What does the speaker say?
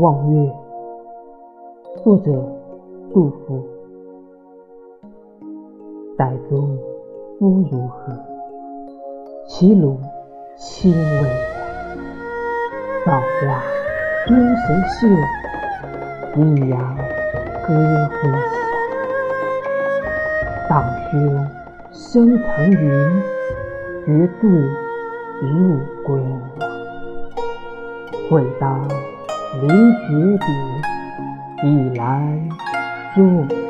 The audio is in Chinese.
望月，作者杜甫。傣宗夫如何？齐鲁青未央。造化钟神秀，阴阳割昏晓。荡胸生腾云，决眦入归阳。会当无绝顶，一览众山小。